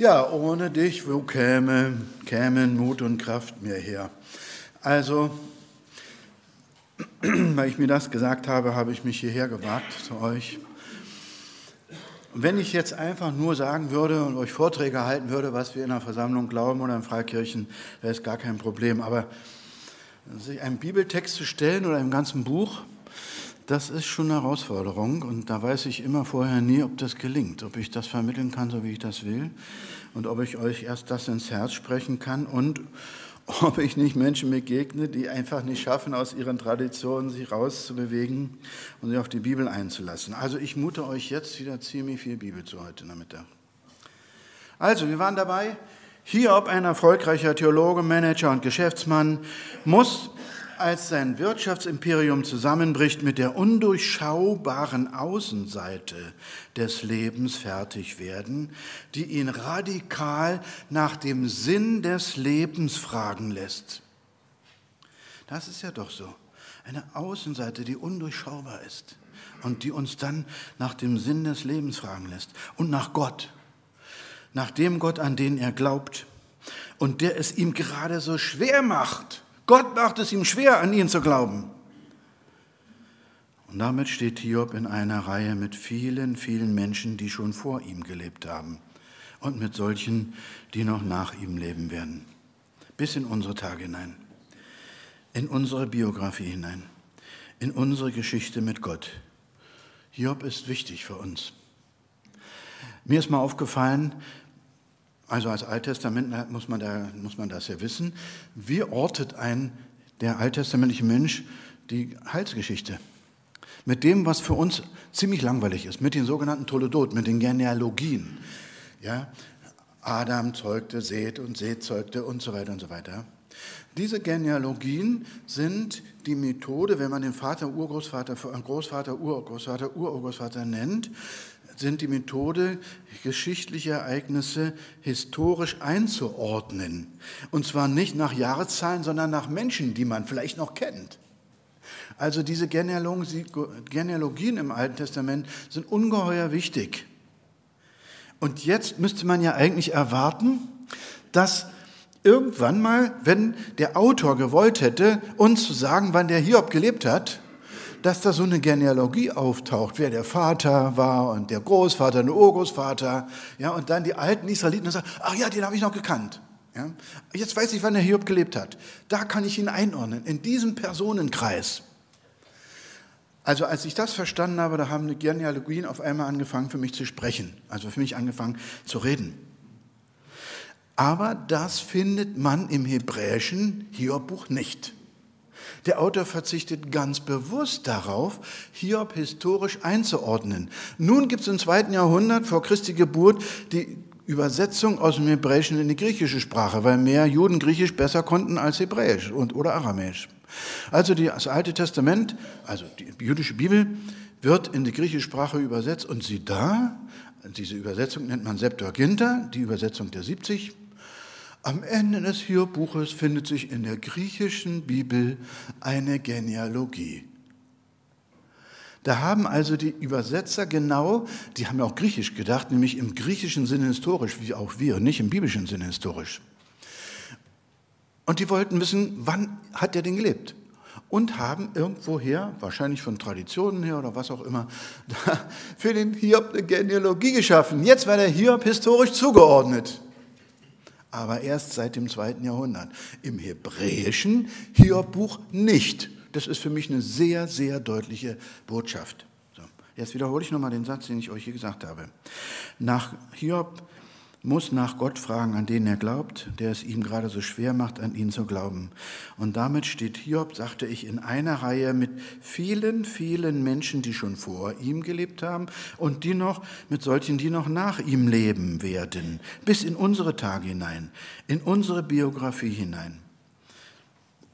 Ja, ohne dich, wo käme, kämen Mut und Kraft mir her? Also, weil ich mir das gesagt habe, habe ich mich hierher gewagt zu euch. Wenn ich jetzt einfach nur sagen würde und euch Vorträge halten würde, was wir in der Versammlung glauben oder in Freikirchen, wäre es gar kein Problem. Aber sich einen Bibeltext zu stellen oder im ganzen Buch, das ist schon eine Herausforderung und da weiß ich immer vorher nie, ob das gelingt, ob ich das vermitteln kann, so wie ich das will und ob ich euch erst das ins Herz sprechen kann und ob ich nicht Menschen begegne, die einfach nicht schaffen, aus ihren Traditionen sich rauszubewegen und sich auf die Bibel einzulassen. Also ich mute euch jetzt wieder ziemlich viel Bibel zu heute Nachmittag. Also, wir waren dabei. Hiob, ein erfolgreicher Theologe, Manager und Geschäftsmann, muss als sein Wirtschaftsimperium zusammenbricht, mit der undurchschaubaren Außenseite des Lebens fertig werden, die ihn radikal nach dem Sinn des Lebens fragen lässt. Das ist ja doch so. Eine Außenseite, die undurchschaubar ist und die uns dann nach dem Sinn des Lebens fragen lässt und nach Gott, nach dem Gott, an den er glaubt und der es ihm gerade so schwer macht, Gott macht es ihm schwer, an ihn zu glauben. Und damit steht Hiob in einer Reihe mit vielen, vielen Menschen, die schon vor ihm gelebt haben und mit solchen, die noch nach ihm leben werden. Bis in unsere Tage hinein, in unsere Biografie hinein, in unsere Geschichte mit Gott. Hiob ist wichtig für uns. Mir ist mal aufgefallen, also als Alttestament muss man, da, muss man das ja wissen. Wie ortet ein der alttestamentliche Mensch die Heilsgeschichte? Mit dem, was für uns ziemlich langweilig ist, mit den sogenannten Toledot, mit den Genealogien. Ja? Adam zeugte Seth und Seth zeugte und so weiter und so weiter. Diese Genealogien sind die Methode, wenn man den Vater, Urgroßvater, Großvater, Urgroßvater, Urgroßvater nennt, sind die Methode, geschichtliche Ereignisse historisch einzuordnen. Und zwar nicht nach Jahreszahlen, sondern nach Menschen, die man vielleicht noch kennt. Also diese Genealogien im Alten Testament sind ungeheuer wichtig. Und jetzt müsste man ja eigentlich erwarten, dass irgendwann mal, wenn der Autor gewollt hätte, uns zu sagen, wann der Hiob gelebt hat, dass da so eine Genealogie auftaucht, wer der Vater war und der Großvater, der Urgroßvater, ja, und dann die alten Israeliten sagen, ach ja, den habe ich noch gekannt. Ja. Jetzt weiß ich, wann der Hiob gelebt hat. Da kann ich ihn einordnen, in diesem Personenkreis. Also als ich das verstanden habe, da haben die Genealogien auf einmal angefangen für mich zu sprechen, also für mich angefangen zu reden. Aber das findet man im hebräischen Hiobbuch nicht. Der Autor verzichtet ganz bewusst darauf, Hiob historisch einzuordnen. Nun gibt es im zweiten Jahrhundert vor Christi Geburt die Übersetzung aus dem Hebräischen in die griechische Sprache, weil mehr Juden Griechisch besser konnten als Hebräisch und, oder Aramäisch. Also das Alte Testament, also die jüdische Bibel, wird in die griechische Sprache übersetzt und sie da, diese Übersetzung nennt man Septuaginta, die Übersetzung der 70 am Ende des Hiob-Buches findet sich in der griechischen Bibel eine Genealogie. Da haben also die Übersetzer genau, die haben ja auch griechisch gedacht, nämlich im griechischen Sinne historisch, wie auch wir, nicht im biblischen Sinne historisch. Und die wollten wissen, wann hat er denn gelebt? Und haben irgendwoher, wahrscheinlich von Traditionen her oder was auch immer, für den Hiob eine Genealogie geschaffen. Jetzt war der Hiob historisch zugeordnet aber erst seit dem zweiten Jahrhundert. Im hebräischen Hiob-Buch nicht. Das ist für mich eine sehr, sehr deutliche Botschaft. So, jetzt wiederhole ich nochmal den Satz, den ich euch hier gesagt habe. Nach Hiob muss nach Gott fragen, an den er glaubt, der es ihm gerade so schwer macht, an ihn zu glauben. Und damit steht Hiob, sagte ich, in einer Reihe mit vielen, vielen Menschen, die schon vor ihm gelebt haben und die noch mit solchen, die noch nach ihm leben werden, bis in unsere Tage hinein, in unsere Biografie hinein.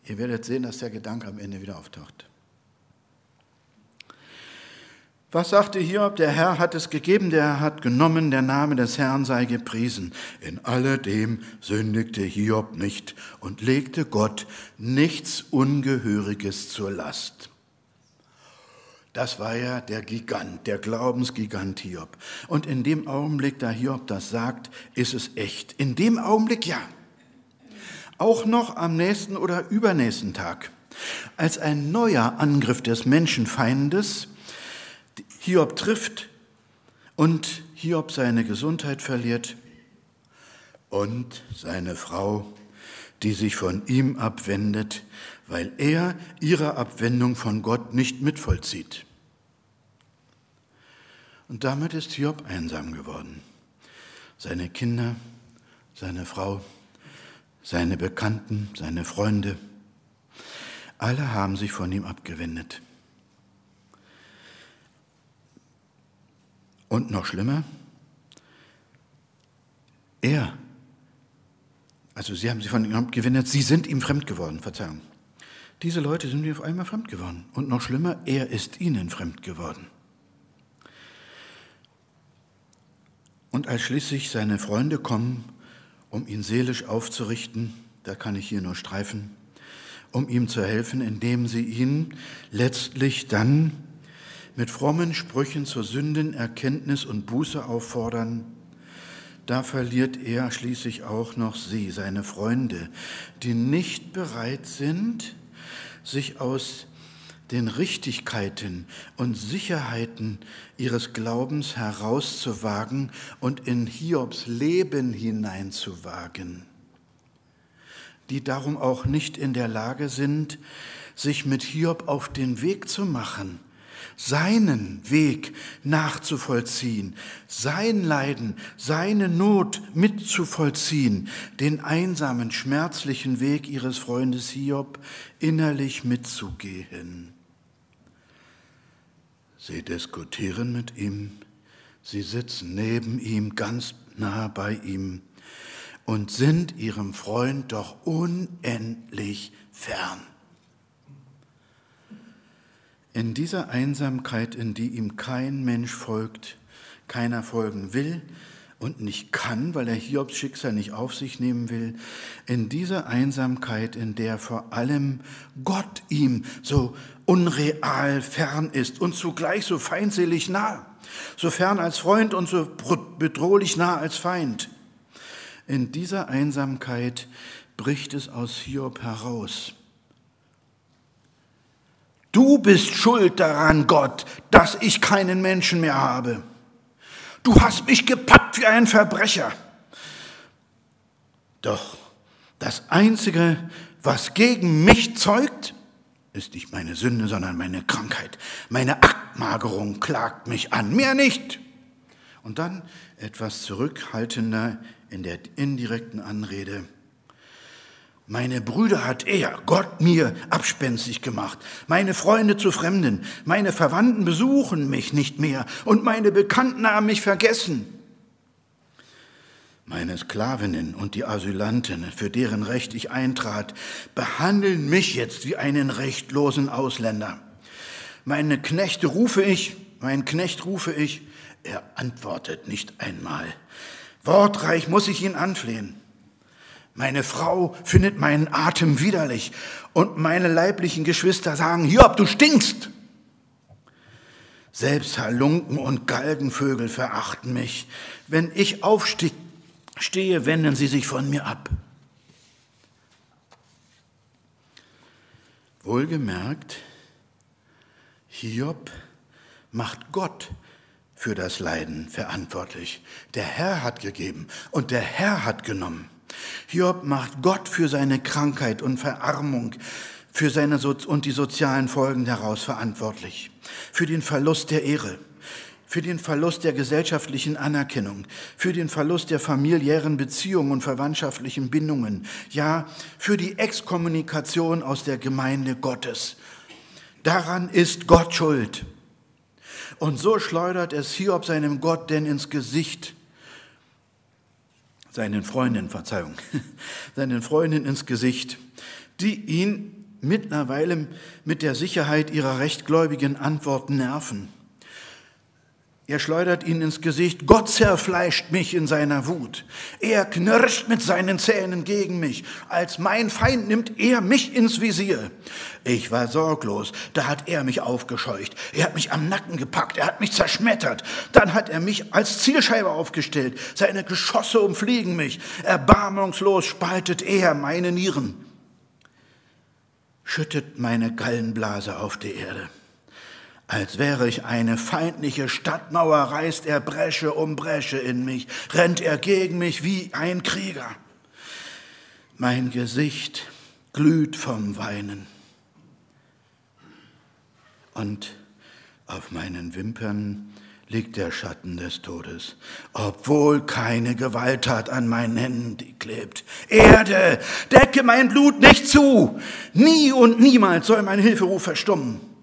Ihr werdet sehen, dass der Gedanke am Ende wieder auftaucht. Was sagte Hiob? Der Herr hat es gegeben, der Herr hat genommen, der Name des Herrn sei gepriesen. In alledem sündigte Hiob nicht und legte Gott nichts Ungehöriges zur Last. Das war ja der Gigant, der Glaubensgigant Hiob. Und in dem Augenblick, da Hiob das sagt, ist es echt. In dem Augenblick ja. Auch noch am nächsten oder übernächsten Tag, als ein neuer Angriff des Menschenfeindes Hiob trifft und Hiob seine Gesundheit verliert und seine Frau, die sich von ihm abwendet, weil er ihre Abwendung von Gott nicht mitvollzieht. Und damit ist Hiob einsam geworden. Seine Kinder, seine Frau, seine Bekannten, seine Freunde, alle haben sich von ihm abgewendet. Und noch schlimmer, er, also sie haben sich von ihm abgewendet, sie sind ihm fremd geworden, Verzeihung. Diese Leute sind ihm auf einmal fremd geworden. Und noch schlimmer, er ist ihnen fremd geworden. Und als schließlich seine Freunde kommen, um ihn seelisch aufzurichten, da kann ich hier nur streifen, um ihm zu helfen, indem sie ihn letztlich dann mit frommen Sprüchen zur Sündenerkenntnis und Buße auffordern, da verliert er schließlich auch noch sie, seine Freunde, die nicht bereit sind, sich aus den Richtigkeiten und Sicherheiten ihres Glaubens herauszuwagen und in Hiobs Leben hineinzuwagen, die darum auch nicht in der Lage sind, sich mit Hiob auf den Weg zu machen, seinen Weg nachzuvollziehen, sein Leiden, seine Not mitzuvollziehen, den einsamen, schmerzlichen Weg ihres Freundes Hiob innerlich mitzugehen. Sie diskutieren mit ihm, sie sitzen neben ihm, ganz nah bei ihm und sind ihrem Freund doch unendlich fern. In dieser Einsamkeit, in die ihm kein Mensch folgt, keiner folgen will und nicht kann, weil er Hiobs Schicksal nicht auf sich nehmen will, in dieser Einsamkeit, in der vor allem Gott ihm so unreal fern ist und zugleich so feindselig nah, so fern als Freund und so bedrohlich nah als Feind. In dieser Einsamkeit bricht es aus Hiob heraus. Du bist schuld daran, Gott, dass ich keinen Menschen mehr habe. Du hast mich gepackt wie ein Verbrecher. Doch das Einzige, was gegen mich zeugt, ist nicht meine Sünde, sondern meine Krankheit. Meine Abmagerung klagt mich an, mehr nicht. Und dann etwas zurückhaltender in der indirekten Anrede. Meine Brüder hat er, Gott, mir abspenstig gemacht. Meine Freunde zu Fremden. Meine Verwandten besuchen mich nicht mehr. Und meine Bekannten haben mich vergessen. Meine Sklavinnen und die Asylanten, für deren Recht ich eintrat, behandeln mich jetzt wie einen rechtlosen Ausländer. Meine Knechte rufe ich, mein Knecht rufe ich, er antwortet nicht einmal. Wortreich muss ich ihn anflehen. Meine Frau findet meinen Atem widerlich und meine leiblichen Geschwister sagen, Hiob, du stinkst. Selbst Halunken und Galgenvögel verachten mich. Wenn ich aufstehe, wenden sie sich von mir ab. Wohlgemerkt, Hiob macht Gott für das Leiden verantwortlich. Der Herr hat gegeben und der Herr hat genommen. Hiob macht Gott für seine Krankheit und Verarmung für seine so und die sozialen Folgen daraus verantwortlich, für den Verlust der Ehre, für den Verlust der gesellschaftlichen Anerkennung, für den Verlust der familiären Beziehungen und verwandtschaftlichen Bindungen, ja, für die Exkommunikation aus der Gemeinde Gottes. Daran ist Gott schuld. Und so schleudert es Hiob seinem Gott denn ins Gesicht, seinen Freundinnen, Verzeihung, seinen Freundinnen ins Gesicht, die ihn mittlerweile mit der Sicherheit ihrer rechtgläubigen Antworten nerven. Er schleudert ihn ins Gesicht. Gott zerfleischt mich in seiner Wut. Er knirscht mit seinen Zähnen gegen mich. Als mein Feind nimmt er mich ins Visier. Ich war sorglos. Da hat er mich aufgescheucht. Er hat mich am Nacken gepackt. Er hat mich zerschmettert. Dann hat er mich als Zielscheibe aufgestellt. Seine Geschosse umfliegen mich. Erbarmungslos spaltet er meine Nieren. Schüttet meine Gallenblase auf die Erde. Als wäre ich eine feindliche Stadtmauer, reißt er Bresche um Bresche in mich, rennt er gegen mich wie ein Krieger. Mein Gesicht glüht vom Weinen. Und auf meinen Wimpern liegt der Schatten des Todes, obwohl keine Gewalttat an meinen Händen klebt. Erde, decke mein Blut nicht zu! Nie und niemals soll mein Hilferuf verstummen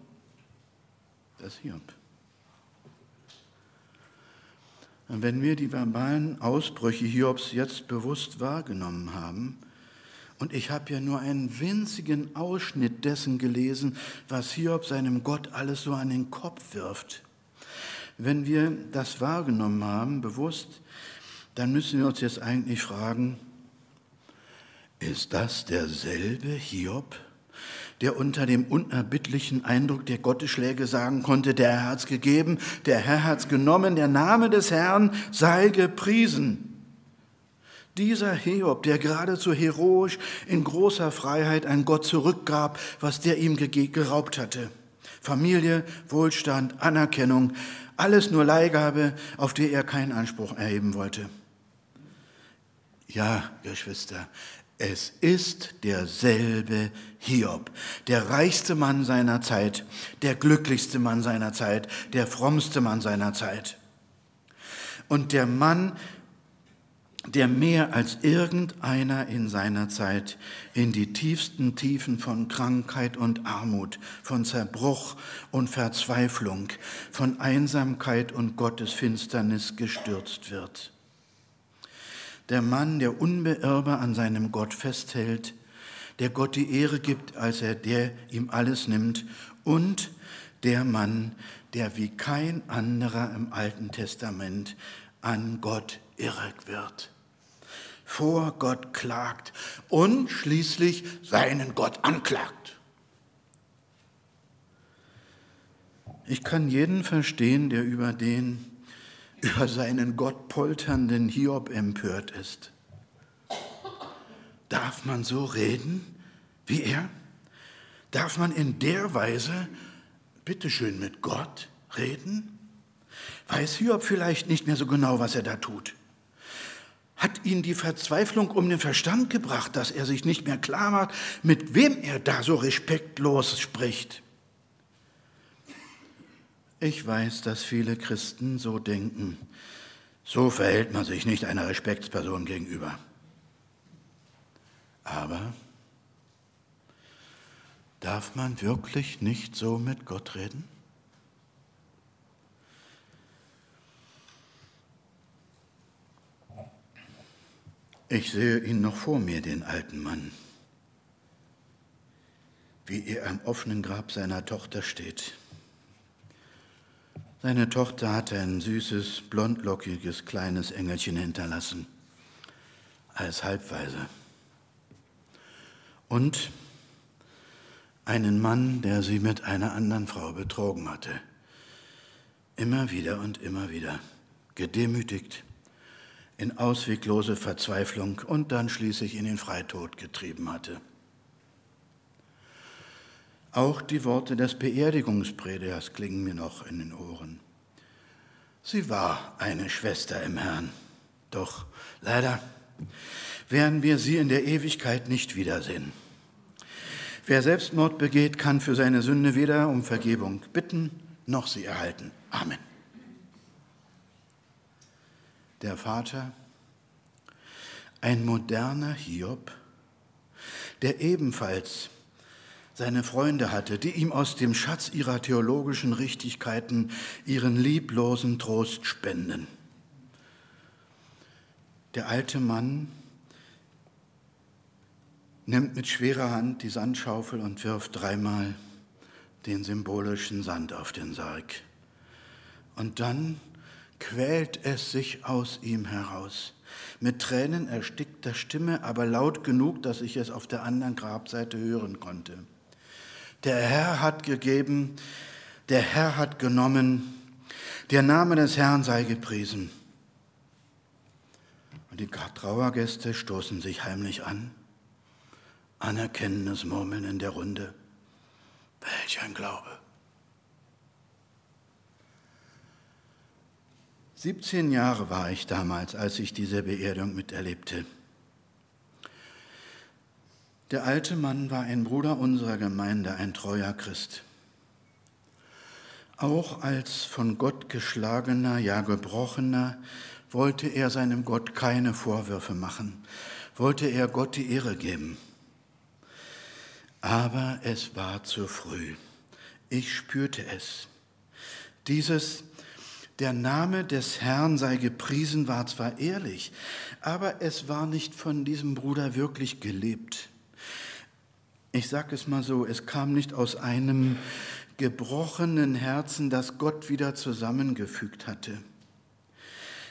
das Hiob. Und wenn wir die verbalen Ausbrüche Hiobs jetzt bewusst wahrgenommen haben, und ich habe ja nur einen winzigen Ausschnitt dessen gelesen, was Hiob seinem Gott alles so an den Kopf wirft. Wenn wir das wahrgenommen haben, bewusst, dann müssen wir uns jetzt eigentlich fragen, ist das derselbe Hiob, der unter dem unerbittlichen Eindruck der Gottesschläge sagen konnte, der Herr hat's gegeben, der Herr hat's genommen, der Name des Herrn sei gepriesen. Dieser Hiob, der geradezu heroisch in großer Freiheit an Gott zurückgab, was der ihm geraubt hatte. Familie, Wohlstand, Anerkennung, alles nur Leihgabe, auf die er keinen Anspruch erheben wollte. Ja, Geschwister, es ist derselbe Hiob, der reichste Mann seiner Zeit, der glücklichste Mann seiner Zeit, der frommste Mann seiner Zeit. Und der Mann, der mehr als irgendeiner in seiner Zeit in die tiefsten Tiefen von Krankheit und Armut, von Zerbruch und Verzweiflung, von Einsamkeit und Gottesfinsternis gestürzt wird der Mann, der unbeirrbar an seinem Gott festhält, der Gott die Ehre gibt, als er der ihm alles nimmt, und der Mann, der wie kein anderer im Alten Testament an Gott irre wird, vor Gott klagt und schließlich seinen Gott anklagt. Ich kann jeden verstehen, der über den über seinen Gott polternden Hiob empört ist. Darf man so reden wie er? Darf man in der Weise, bitteschön, mit Gott reden? Weiß Hiob vielleicht nicht mehr so genau, was er da tut? Hat ihn die Verzweiflung um den Verstand gebracht, dass er sich nicht mehr klar macht, mit wem er da so respektlos spricht? Ich weiß, dass viele Christen so denken. So verhält man sich nicht einer Respektsperson gegenüber. Aber darf man wirklich nicht so mit Gott reden? Ich sehe ihn noch vor mir, den alten Mann, wie er am offenen Grab seiner Tochter steht seine Tochter hatte ein süßes, blondlockiges, kleines Engelchen hinterlassen, als Halbweise. Und einen Mann, der sie mit einer anderen Frau betrogen hatte. Immer wieder und immer wieder, gedemütigt, in ausweglose Verzweiflung und dann schließlich in den Freitod getrieben hatte. Auch die Worte des Beerdigungspredigers klingen mir noch in den Ohren. Sie war eine Schwester im Herrn, doch leider werden wir sie in der Ewigkeit nicht wiedersehen. Wer Selbstmord begeht, kann für seine Sünde weder um Vergebung bitten, noch sie erhalten. Amen. Der Vater, ein moderner Hiob, der ebenfalls seine Freunde hatte, die ihm aus dem Schatz ihrer theologischen Richtigkeiten ihren lieblosen Trost spenden. Der alte Mann nimmt mit schwerer Hand die Sandschaufel und wirft dreimal den symbolischen Sand auf den Sarg. Und dann quält es sich aus ihm heraus. Mit Tränen erstickter Stimme, aber laut genug, dass ich es auf der anderen Grabseite hören konnte. Der Herr hat gegeben, der Herr hat genommen, der Name des Herrn sei gepriesen. Und die Trauergäste stoßen sich heimlich an. Anerkennendes Murmeln in der Runde. Welch ein Glaube. 17 Jahre war ich damals, als ich diese Beerdigung miterlebte. Der alte Mann war ein Bruder unserer Gemeinde, ein treuer Christ. Auch als von Gott geschlagener, ja gebrochener, wollte er seinem Gott keine Vorwürfe machen, wollte er Gott die Ehre geben. Aber es war zu früh. Ich spürte es. Dieses der Name des Herrn sei gepriesen war zwar ehrlich, aber es war nicht von diesem Bruder wirklich gelebt. Ich sage es mal so, es kam nicht aus einem gebrochenen Herzen, das Gott wieder zusammengefügt hatte.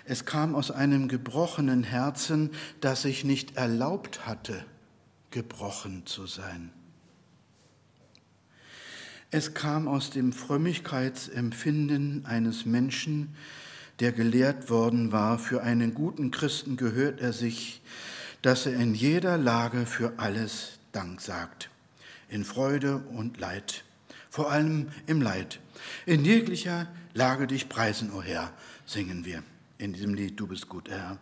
Es kam aus einem gebrochenen Herzen, das sich nicht erlaubt hatte, gebrochen zu sein. Es kam aus dem Frömmigkeitsempfinden eines Menschen, der gelehrt worden war, für einen guten Christen gehört er sich, dass er in jeder Lage für alles Dank sagt, in Freude und Leid, vor allem im Leid. In jeglicher Lage dich preisen, o oh Herr, singen wir in diesem Lied, du bist gut, Herr.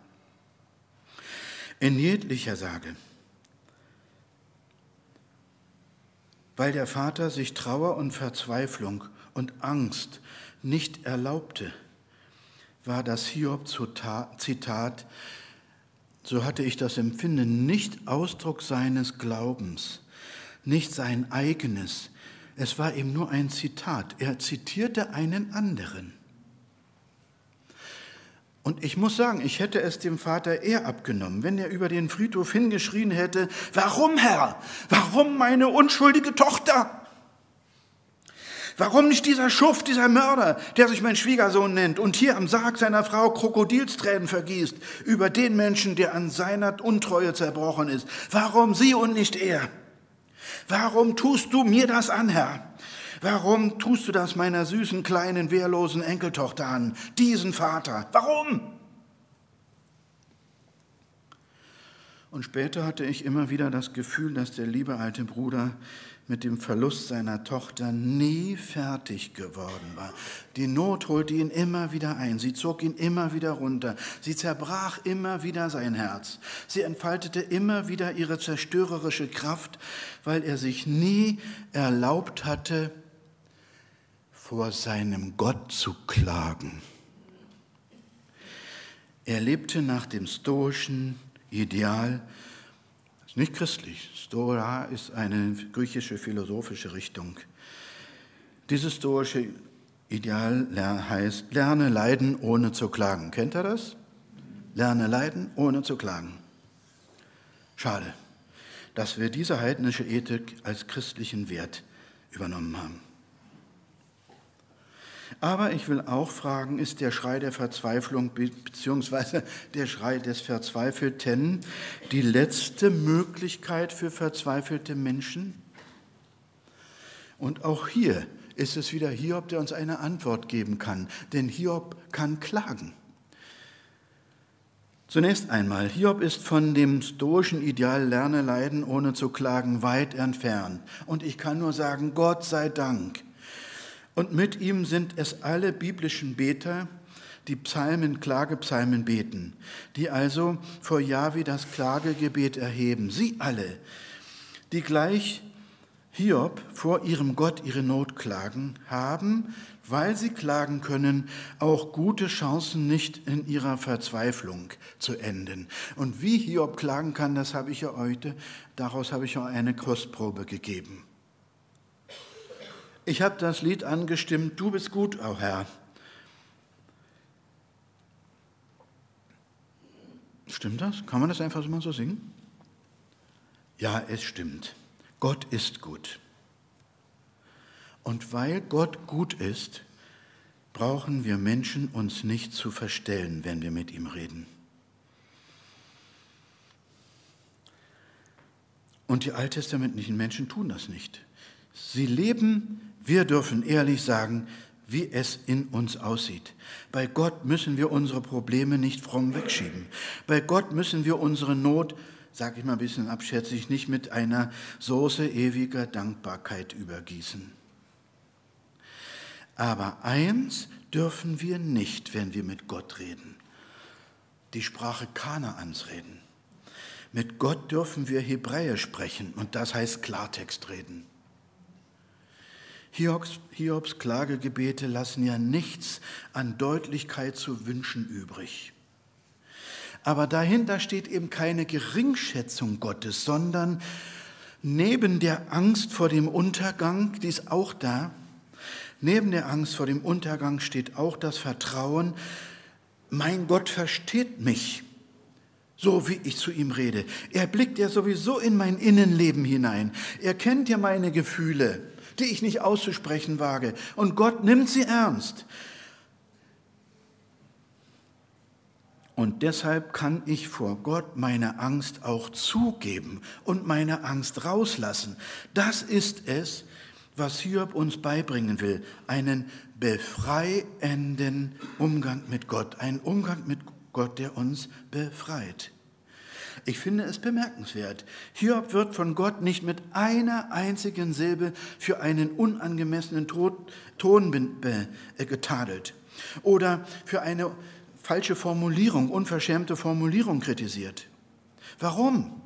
In jeglicher Sage. weil der Vater sich Trauer und Verzweiflung und Angst nicht erlaubte, war das Hiob-Zitat, so hatte ich das Empfinden, nicht Ausdruck seines Glaubens, nicht sein eigenes. Es war eben nur ein Zitat. Er zitierte einen anderen. Und ich muss sagen, ich hätte es dem Vater eher abgenommen, wenn er über den Friedhof hingeschrien hätte, warum Herr, warum meine unschuldige Tochter? Warum nicht dieser Schuft, dieser Mörder, der sich mein Schwiegersohn nennt und hier am Sarg seiner Frau Krokodilstränen vergießt über den Menschen, der an seiner Untreue zerbrochen ist? Warum sie und nicht er? Warum tust du mir das an, Herr? Warum tust du das meiner süßen, kleinen, wehrlosen Enkeltochter an, diesen Vater? Warum? Und später hatte ich immer wieder das Gefühl, dass der liebe alte Bruder mit dem Verlust seiner Tochter nie fertig geworden war. Die Not holte ihn immer wieder ein, sie zog ihn immer wieder runter, sie zerbrach immer wieder sein Herz, sie entfaltete immer wieder ihre zerstörerische Kraft, weil er sich nie erlaubt hatte, vor seinem Gott zu klagen. Er lebte nach dem stoischen Ideal, ist nicht christlich. Stoa ist eine griechische philosophische Richtung. Dieses stoische Ideal heißt, lerne leiden ohne zu klagen. Kennt ihr das? Lerne leiden ohne zu klagen. Schade, dass wir diese heidnische Ethik als christlichen Wert übernommen haben. Aber ich will auch fragen, ist der Schrei der Verzweiflung bzw. der Schrei des Verzweifelten die letzte Möglichkeit für verzweifelte Menschen? Und auch hier ist es wieder Hiob, der uns eine Antwort geben kann, denn Hiob kann klagen. Zunächst einmal, Hiob ist von dem stoischen Ideal Lerne leiden ohne zu klagen weit entfernt. Und ich kann nur sagen, Gott sei Dank. Und mit ihm sind es alle biblischen Beter, die Psalmen, Klagepsalmen beten, die also vor Jahwe das Klagegebet erheben. Sie alle, die gleich Hiob vor ihrem Gott ihre Not klagen, haben, weil sie klagen können, auch gute Chancen nicht in ihrer Verzweiflung zu enden. Und wie Hiob klagen kann, das habe ich ja heute, daraus habe ich auch eine Kostprobe gegeben. Ich habe das Lied angestimmt, du bist gut, o oh Herr. Stimmt das? Kann man das einfach mal so singen? Ja, es stimmt. Gott ist gut. Und weil Gott gut ist, brauchen wir Menschen uns nicht zu verstellen, wenn wir mit ihm reden. Und die alttestamentlichen Menschen tun das nicht. Sie leben, wir dürfen ehrlich sagen, wie es in uns aussieht. Bei Gott müssen wir unsere Probleme nicht fromm wegschieben. Bei Gott müssen wir unsere Not, sage ich mal ein bisschen abschätzig, nicht mit einer Soße ewiger Dankbarkeit übergießen. Aber eins dürfen wir nicht, wenn wir mit Gott reden. Die Sprache Kanaans reden. Mit Gott dürfen wir Hebräisch sprechen und das heißt Klartext reden. Hiobs, Hiobs Klagegebete lassen ja nichts an Deutlichkeit zu wünschen übrig. Aber dahinter steht eben keine Geringschätzung Gottes, sondern neben der Angst vor dem Untergang, die ist auch da, neben der Angst vor dem Untergang steht auch das Vertrauen, mein Gott versteht mich so wie ich zu ihm rede. Er blickt ja sowieso in mein Innenleben hinein. Er kennt ja meine Gefühle, die ich nicht auszusprechen wage. Und Gott nimmt sie ernst. Und deshalb kann ich vor Gott meine Angst auch zugeben und meine Angst rauslassen. Das ist es, was Hiob uns beibringen will. Einen befreienden Umgang mit Gott. Einen Umgang mit Gott Gott, der uns befreit. Ich finde es bemerkenswert. Hiob wird von Gott nicht mit einer einzigen Silbe für einen unangemessenen Ton äh, getadelt oder für eine falsche Formulierung, unverschämte Formulierung kritisiert. Warum?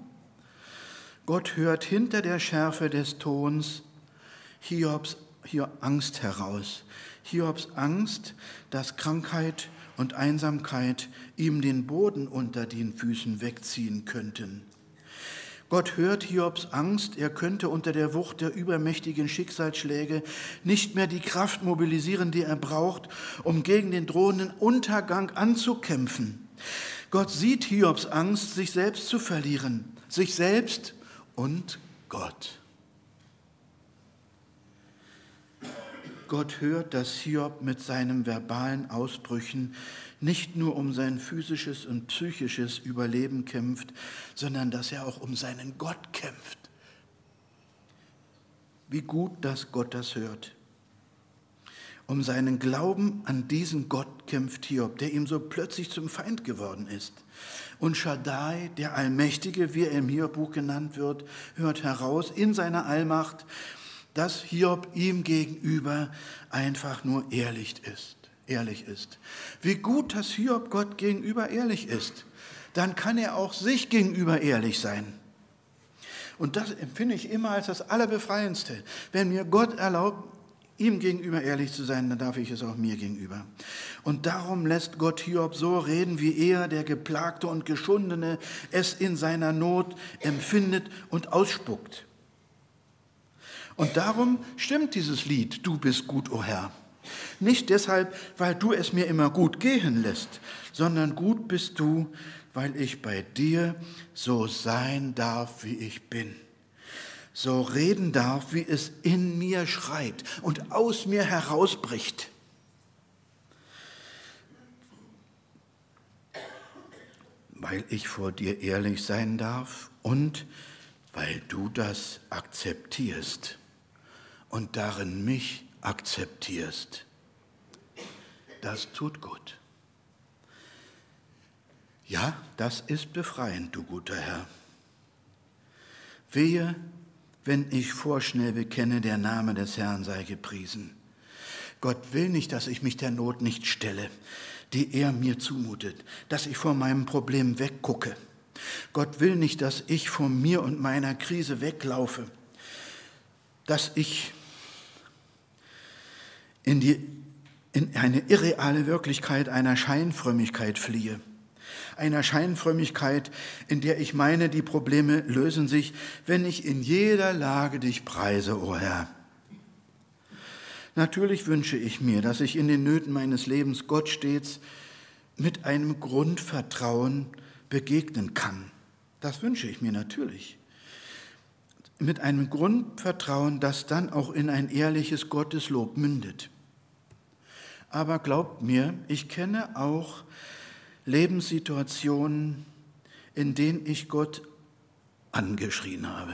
Gott hört hinter der Schärfe des Tons Hiobs hier Angst heraus. Hiobs Angst, dass Krankheit und Einsamkeit ihm den Boden unter den Füßen wegziehen könnten. Gott hört Hiobs Angst, er könnte unter der Wucht der übermächtigen Schicksalsschläge nicht mehr die Kraft mobilisieren, die er braucht, um gegen den drohenden Untergang anzukämpfen. Gott sieht Hiobs Angst, sich selbst zu verlieren, sich selbst und Gott. Gott hört, dass Hiob mit seinen verbalen Ausbrüchen nicht nur um sein physisches und psychisches Überleben kämpft, sondern dass er auch um seinen Gott kämpft. Wie gut, dass Gott das hört. Um seinen Glauben an diesen Gott kämpft Hiob, der ihm so plötzlich zum Feind geworden ist. Und Shaddai, der Allmächtige, wie er im Hiob-Buch genannt wird, hört heraus in seiner Allmacht, dass Hiob ihm gegenüber einfach nur ehrlich ist. Ehrlich ist. Wie gut, dass Hiob Gott gegenüber ehrlich ist. Dann kann er auch sich gegenüber ehrlich sein. Und das empfinde ich immer als das Allerbefreiendste. Wenn mir Gott erlaubt, ihm gegenüber ehrlich zu sein, dann darf ich es auch mir gegenüber. Und darum lässt Gott Hiob so reden, wie er, der Geplagte und Geschundene, es in seiner Not empfindet und ausspuckt. Und darum stimmt dieses Lied, du bist gut, o oh Herr. Nicht deshalb, weil du es mir immer gut gehen lässt, sondern gut bist du, weil ich bei dir so sein darf, wie ich bin. So reden darf, wie es in mir schreit und aus mir herausbricht. Weil ich vor dir ehrlich sein darf und weil du das akzeptierst und darin mich akzeptierst. Das tut gut. Ja, das ist befreiend, du guter Herr. Wehe, wenn ich vorschnell bekenne, der Name des Herrn sei gepriesen. Gott will nicht, dass ich mich der Not nicht stelle, die er mir zumutet, dass ich vor meinem Problem weggucke. Gott will nicht, dass ich vor mir und meiner Krise weglaufe, dass ich in, die, in eine irreale Wirklichkeit einer Scheinfrömmigkeit fliehe. Einer Scheinfrömmigkeit, in der ich meine, die Probleme lösen sich, wenn ich in jeder Lage dich preise, o oh Herr. Natürlich wünsche ich mir, dass ich in den Nöten meines Lebens Gott stets mit einem Grundvertrauen begegnen kann. Das wünsche ich mir natürlich mit einem Grundvertrauen, das dann auch in ein ehrliches Gotteslob mündet. Aber glaubt mir, ich kenne auch Lebenssituationen, in denen ich Gott angeschrien habe.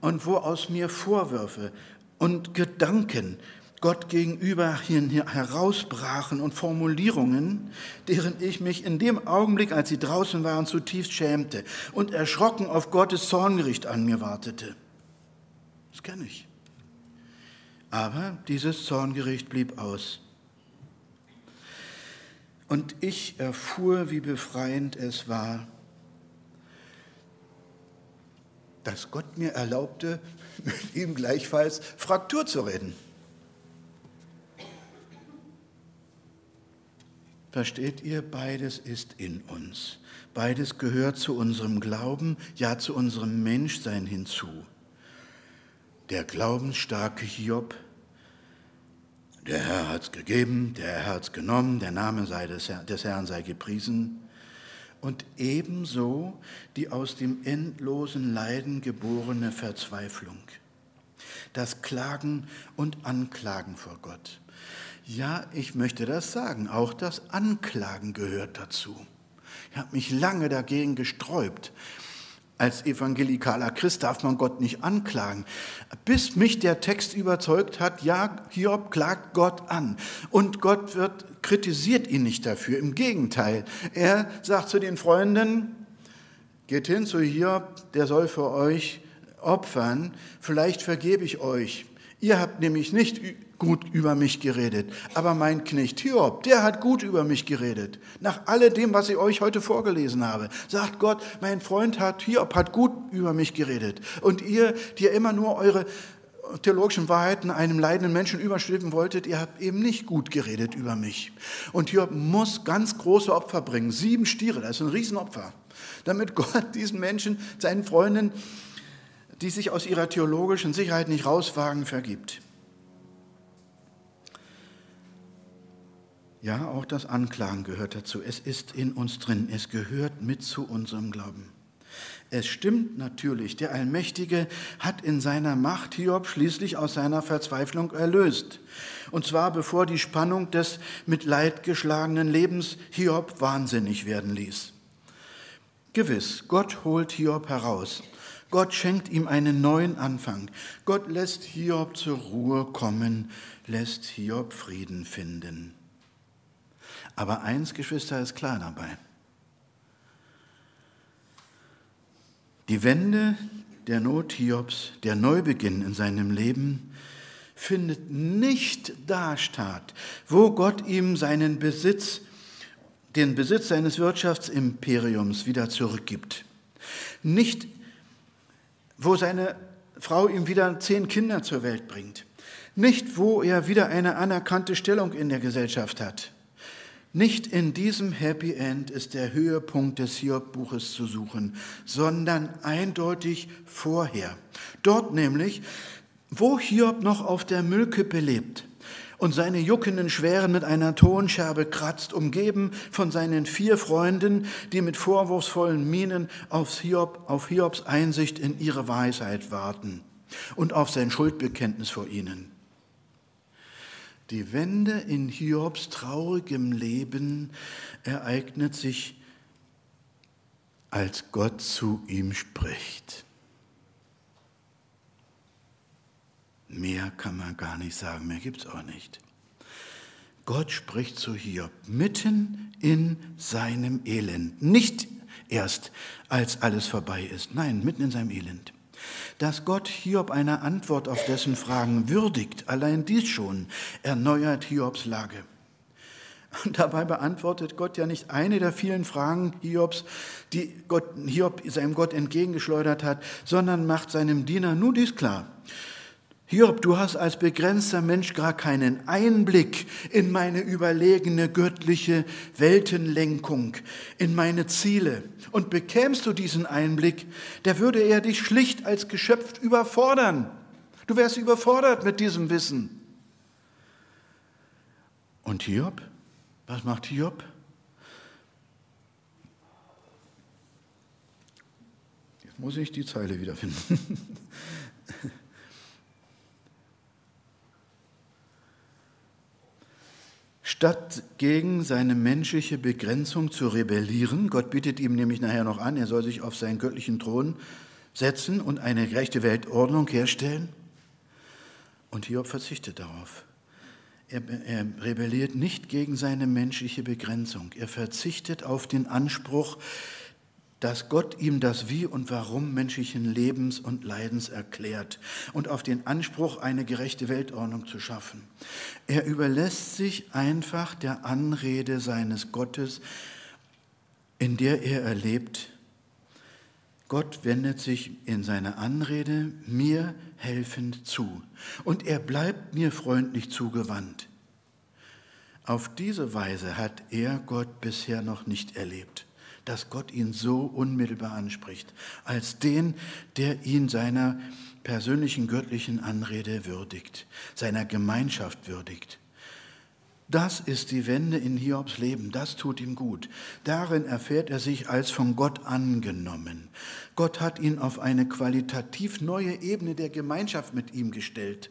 Und wo aus mir Vorwürfe und Gedanken Gott gegenüber herausbrachen und Formulierungen, deren ich mich in dem Augenblick, als sie draußen waren, zutiefst schämte und erschrocken auf Gottes Zorngericht an mir wartete. Das kenne ich. Aber dieses Zorngericht blieb aus. Und ich erfuhr, wie befreiend es war, dass Gott mir erlaubte, mit ihm gleichfalls Fraktur zu reden. Versteht ihr, beides ist in uns. Beides gehört zu unserem Glauben, ja zu unserem Menschsein hinzu. Der glaubensstarke Hiob, der Herr hat es gegeben, der Herr hat es genommen, der Name sei des, Herr, des Herrn sei gepriesen. Und ebenso die aus dem endlosen Leiden geborene Verzweiflung, das Klagen und Anklagen vor Gott. Ja, ich möchte das sagen. Auch das Anklagen gehört dazu. Ich habe mich lange dagegen gesträubt. Als evangelikaler Christ darf man Gott nicht anklagen. Bis mich der Text überzeugt hat, ja, Hiob klagt Gott an. Und Gott wird, kritisiert ihn nicht dafür. Im Gegenteil. Er sagt zu den Freunden, geht hin zu Hiob, der soll für euch opfern. Vielleicht vergebe ich euch. Ihr habt nämlich nicht gut über mich geredet. Aber mein Knecht Hiob, der hat gut über mich geredet. Nach alledem, was ich euch heute vorgelesen habe, sagt Gott, mein Freund hat, Hiob hat gut über mich geredet. Und ihr, die ihr immer nur eure theologischen Wahrheiten einem leidenden Menschen überstülpen wolltet, ihr habt eben nicht gut geredet über mich. Und Hiob muss ganz große Opfer bringen. Sieben Stiere, das ist ein Riesenopfer. Damit Gott diesen Menschen, seinen Freunden, die sich aus ihrer theologischen Sicherheit nicht rauswagen, vergibt. Ja, auch das Anklagen gehört dazu. Es ist in uns drin. Es gehört mit zu unserem Glauben. Es stimmt natürlich, der Allmächtige hat in seiner Macht Hiob schließlich aus seiner Verzweiflung erlöst. Und zwar bevor die Spannung des mit Leid geschlagenen Lebens Hiob wahnsinnig werden ließ. Gewiss, Gott holt Hiob heraus. Gott schenkt ihm einen neuen Anfang. Gott lässt Hiob zur Ruhe kommen, lässt Hiob Frieden finden. Aber eins, Geschwister, ist klar dabei. Die Wende der Not Hiobs, der Neubeginn in seinem Leben, findet nicht da statt, wo Gott ihm seinen Besitz, den Besitz seines Wirtschaftsimperiums wieder zurückgibt. Nicht, wo seine Frau ihm wieder zehn Kinder zur Welt bringt. Nicht, wo er wieder eine anerkannte Stellung in der Gesellschaft hat. Nicht in diesem Happy End ist der Höhepunkt des Hiob-Buches zu suchen, sondern eindeutig vorher. Dort nämlich, wo Hiob noch auf der Müllkippe lebt und seine juckenden Schweren mit einer Tonscherbe kratzt, umgeben von seinen vier Freunden, die mit vorwurfsvollen Mienen auf, Hiob, auf Hiobs Einsicht in ihre Weisheit warten und auf sein Schuldbekenntnis vor ihnen. Die Wende in Hiobs traurigem Leben ereignet sich, als Gott zu ihm spricht. Mehr kann man gar nicht sagen, mehr gibt es auch nicht. Gott spricht zu Hiob mitten in seinem Elend. Nicht erst, als alles vorbei ist, nein, mitten in seinem Elend dass Gott Hiob eine Antwort auf dessen Fragen würdigt, allein dies schon erneuert Hiobs Lage. Und dabei beantwortet Gott ja nicht eine der vielen Fragen Hiobs, die Gott, Hiob seinem Gott entgegengeschleudert hat, sondern macht seinem Diener nur dies klar. Hiob, du hast als begrenzter Mensch gar keinen Einblick in meine überlegene göttliche Weltenlenkung, in meine Ziele. Und bekämst du diesen Einblick, der würde er dich schlicht als Geschöpf überfordern. Du wärst überfordert mit diesem Wissen. Und Hiob? Was macht Hiob? Jetzt muss ich die Zeile wiederfinden. Statt gegen seine menschliche Begrenzung zu rebellieren, Gott bietet ihm nämlich nachher noch an, er soll sich auf seinen göttlichen Thron setzen und eine gerechte Weltordnung herstellen. Und Hiob verzichtet darauf. Er, er, rebelliert nicht gegen seine menschliche Begrenzung. Er verzichtet auf den Anspruch, dass Gott ihm das Wie und Warum menschlichen Lebens und Leidens erklärt und auf den Anspruch, eine gerechte Weltordnung zu schaffen. Er überlässt sich einfach der Anrede seines Gottes, in der er erlebt, Gott wendet sich in seiner Anrede mir helfend zu und er bleibt mir freundlich zugewandt. Auf diese Weise hat er Gott bisher noch nicht erlebt, dass Gott ihn so unmittelbar anspricht, als den, der ihn seiner persönlichen göttlichen Anrede würdigt, seiner Gemeinschaft würdigt. Das ist die Wende in Hiobs Leben, das tut ihm gut. Darin erfährt er sich als von Gott angenommen. Gott hat ihn auf eine qualitativ neue Ebene der Gemeinschaft mit ihm gestellt.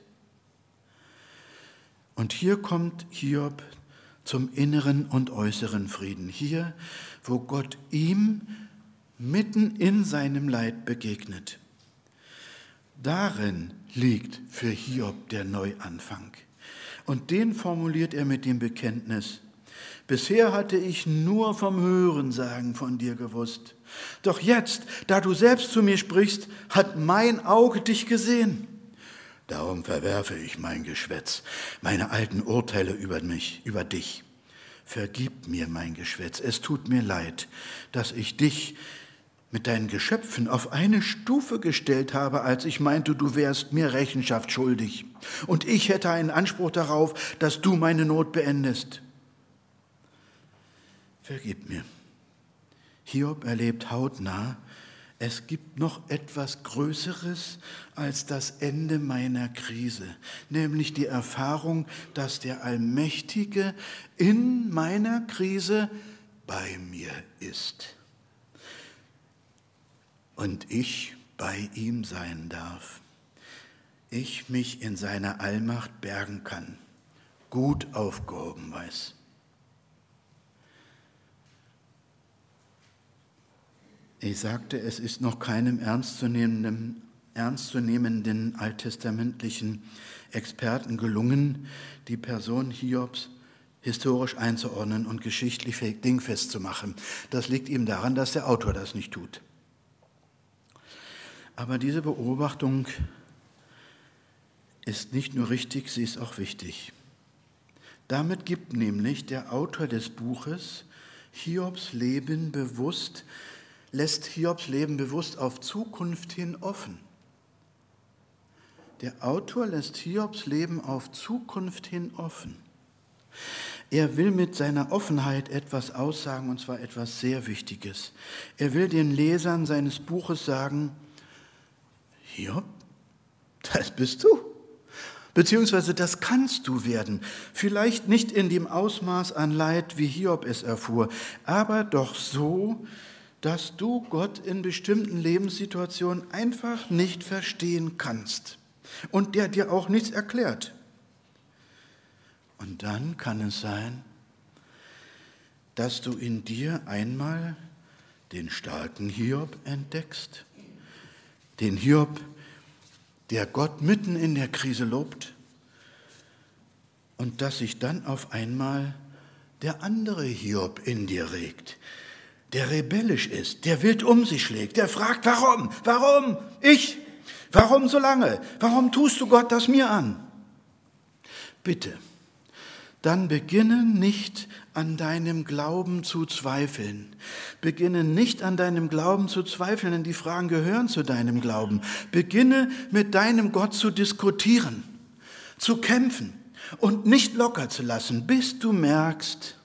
Und hier kommt Hiob zum inneren und äußeren Frieden. Hier, wo Gott ihm mitten in seinem Leid begegnet. Darin liegt für Hiob der Neuanfang. Und den formuliert er mit dem Bekenntnis. Bisher hatte ich nur vom Hörensagen von dir gewusst. Doch jetzt, da du selbst zu mir sprichst, hat mein Auge dich gesehen. Darum verwerfe ich mein Geschwätz, meine alten Urteile über mich, über dich. Vergib mir mein Geschwätz, es tut mir leid, dass ich dich mit deinen Geschöpfen auf eine Stufe gestellt habe, als ich meinte, du wärst mir Rechenschaft schuldig. Und ich hätte einen Anspruch darauf, dass du meine Not beendest. Vergib mir. Hiob erlebt hautnah, es gibt noch etwas Größeres als das Ende meiner Krise, nämlich die Erfahrung, dass der Allmächtige in meiner Krise bei mir ist und ich bei ihm sein darf. Ich mich in seiner Allmacht bergen kann, gut aufgehoben weiß. Ich sagte, es ist noch keinem ernstzunehmenden, ernstzunehmenden alttestamentlichen Experten gelungen, die Person Hiobs historisch einzuordnen und geschichtlich dingfest zu machen. Das liegt ihm daran, dass der Autor das nicht tut. Aber diese Beobachtung ist nicht nur richtig, sie ist auch wichtig. Damit gibt nämlich der Autor des Buches Hiobs Leben bewusst, lässt Hiobs Leben bewusst auf Zukunft hin offen. Der Autor lässt Hiobs Leben auf Zukunft hin offen. Er will mit seiner Offenheit etwas aussagen, und zwar etwas sehr Wichtiges. Er will den Lesern seines Buches sagen, Hiob, das bist du. Beziehungsweise das kannst du werden. Vielleicht nicht in dem Ausmaß an Leid, wie Hiob es erfuhr, aber doch so, dass du Gott in bestimmten Lebenssituationen einfach nicht verstehen kannst und der dir auch nichts erklärt. Und dann kann es sein, dass du in dir einmal den starken Hiob entdeckst den Hiob, der Gott mitten in der Krise lobt und dass sich dann auf einmal der andere Hiob in dir regt, der rebellisch ist, der wild um sich schlägt, der fragt, warum, warum, ich, warum so lange, warum tust du Gott das mir an? Bitte, dann beginne nicht an deinem Glauben zu zweifeln. Beginne nicht an deinem Glauben zu zweifeln, denn die Fragen gehören zu deinem Glauben. Beginne mit deinem Gott zu diskutieren, zu kämpfen und nicht locker zu lassen, bis du merkst,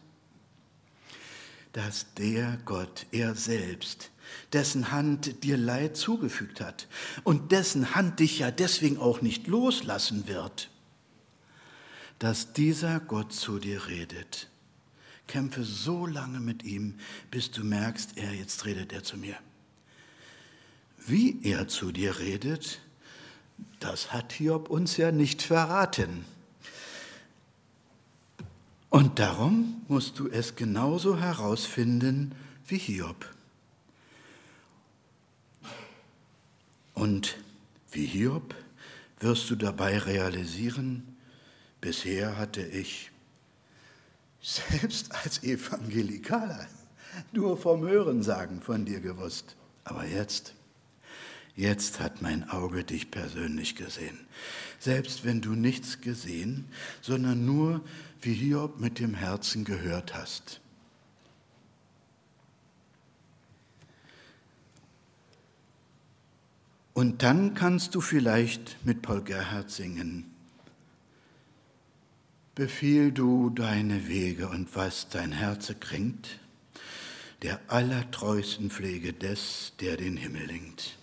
dass der Gott, er selbst, dessen Hand dir Leid zugefügt hat und dessen Hand dich ja deswegen auch nicht loslassen wird, dass dieser Gott zu dir redet. Kämpfe so lange mit ihm, bis du merkst, er jetzt redet er zu mir. Wie er zu dir redet, das hat Hiob uns ja nicht verraten. Und darum musst du es genauso herausfinden wie Hiob. Und wie Hiob wirst du dabei realisieren, bisher hatte ich selbst als Evangelikaler nur vom Hörensagen von dir gewusst. Aber jetzt, jetzt hat mein Auge dich persönlich gesehen. Selbst wenn du nichts gesehen, sondern nur, wie Hiob mit dem Herzen gehört hast. Und dann kannst du vielleicht mit Paul Gerhard singen. Befiehl du deine Wege und was dein Herze kränkt, der allertreuesten Pflege des, der den Himmel lenkt.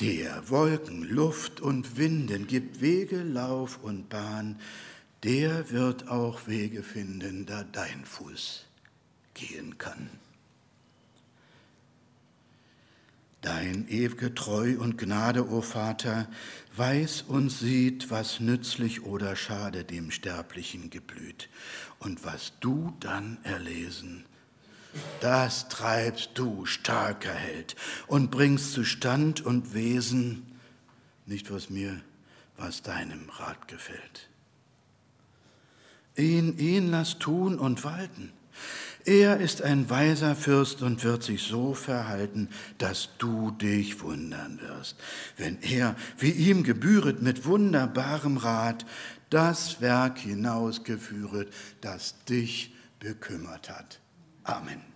Der Wolken, Luft und Winden gibt Wege, Lauf und Bahn, der wird auch Wege finden, da dein Fuß gehen kann. Dein ewige Treu und Gnade, o Vater, weiß und sieht, was nützlich oder schade dem Sterblichen geblüht. Und was du dann erlesen, das treibst du, starker Held, und bringst zu Stand und Wesen nicht was mir, was deinem Rat gefällt. Ihn, ihn lass tun und walten er ist ein weiser Fürst und wird sich so verhalten, dass du dich wundern wirst, wenn er, wie ihm gebühret, mit wunderbarem Rat das Werk hinausgeführet, das dich bekümmert hat. Amen.